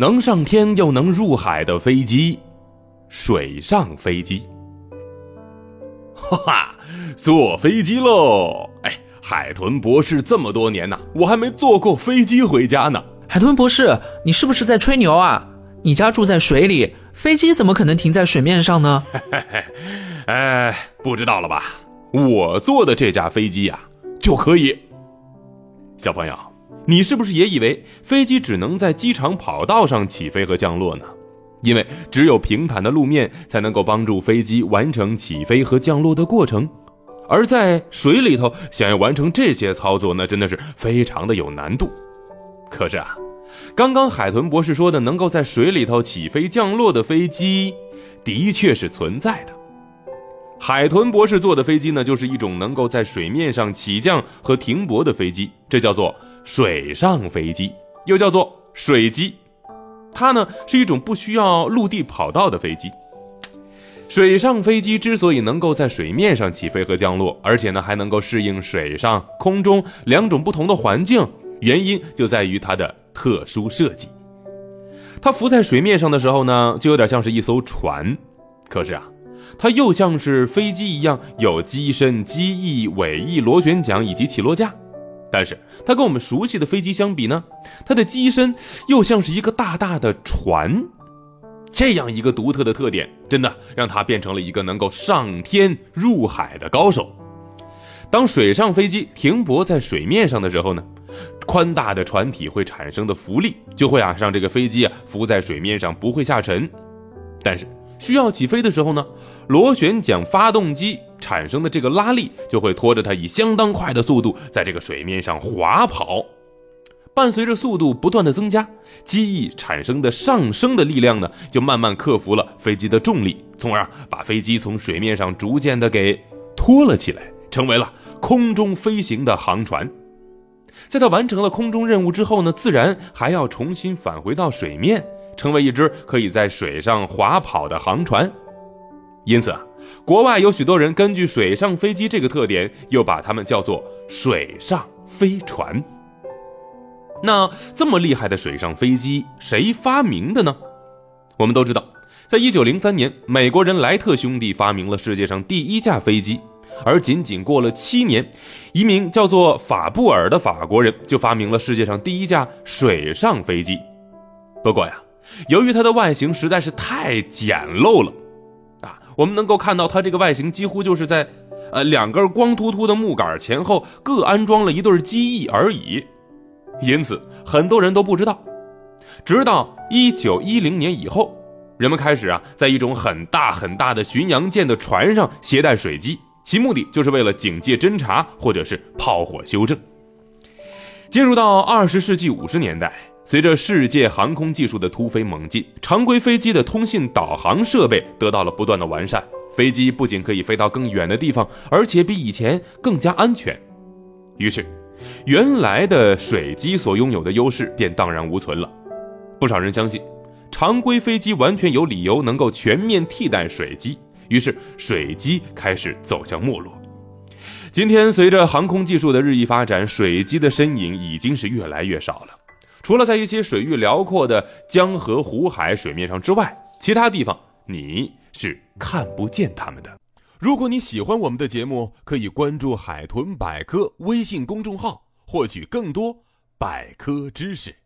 能上天又能入海的飞机——水上飞机。哈哈，坐飞机喽！哎，海豚博士这么多年呢，我还没坐过飞机回家呢。海豚博士，你是不是在吹牛啊？你家住在水里，飞机怎么可能停在水面上呢？哎，不知道了吧？我坐的这架飞机呀，就可以。小朋友，你是不是也以为飞机只能在机场跑道上起飞和降落呢？因为只有平坦的路面才能够帮助飞机完成起飞和降落的过程，而在水里头想要完成这些操作，那真的是非常的有难度。可是啊，刚刚海豚博士说的能够在水里头起飞降落的飞机，的确是存在的。海豚博士坐的飞机呢，就是一种能够在水面上起降和停泊的飞机，这叫做水上飞机，又叫做水机。它呢是一种不需要陆地跑道的飞机。水上飞机之所以能够在水面上起飞和降落，而且呢还能够适应水上、空中两种不同的环境，原因就在于它的特殊设计。它浮在水面上的时候呢，就有点像是一艘船，可是啊，它又像是飞机一样有机身、机翼、尾翼、螺旋桨以及起落架。但是它跟我们熟悉的飞机相比呢，它的机身又像是一个大大的船，这样一个独特的特点，真的让它变成了一个能够上天入海的高手。当水上飞机停泊在水面上的时候呢，宽大的船体会产生的浮力就会啊让这个飞机啊浮在水面上不会下沉，但是需要起飞的时候呢，螺旋桨发动机。产生的这个拉力就会拖着它以相当快的速度在这个水面上滑跑，伴随着速度不断的增加，机翼产生的上升的力量呢，就慢慢克服了飞机的重力，从而把飞机从水面上逐渐的给拖了起来，成为了空中飞行的航船。在它完成了空中任务之后呢，自然还要重新返回到水面，成为一只可以在水上滑跑的航船。因此啊。国外有许多人根据水上飞机这个特点，又把它们叫做水上飞船。那这么厉害的水上飞机，谁发明的呢？我们都知道，在一九零三年，美国人莱特兄弟发明了世界上第一架飞机，而仅仅过了七年，一名叫做法布尔的法国人就发明了世界上第一架水上飞机。不过呀，由于它的外形实在是太简陋了。我们能够看到，它这个外形几乎就是在，呃，两根光秃秃的木杆前后各安装了一对机翼而已。因此，很多人都不知道。直到一九一零年以后，人们开始啊，在一种很大很大的巡洋舰的船上携带水机，其目的就是为了警戒侦察或者是炮火修正。进入到二十世纪五十年代。随着世界航空技术的突飞猛进，常规飞机的通信导航设备得到了不断的完善。飞机不仅可以飞到更远的地方，而且比以前更加安全。于是，原来的水机所拥有的优势便荡然无存了。不少人相信，常规飞机完全有理由能够全面替代水机，于是水机开始走向没落。今天，随着航空技术的日益发展，水机的身影已经是越来越少了。除了在一些水域辽阔的江河湖海水面上之外，其他地方你是看不见它们的。如果你喜欢我们的节目，可以关注“海豚百科”微信公众号，获取更多百科知识。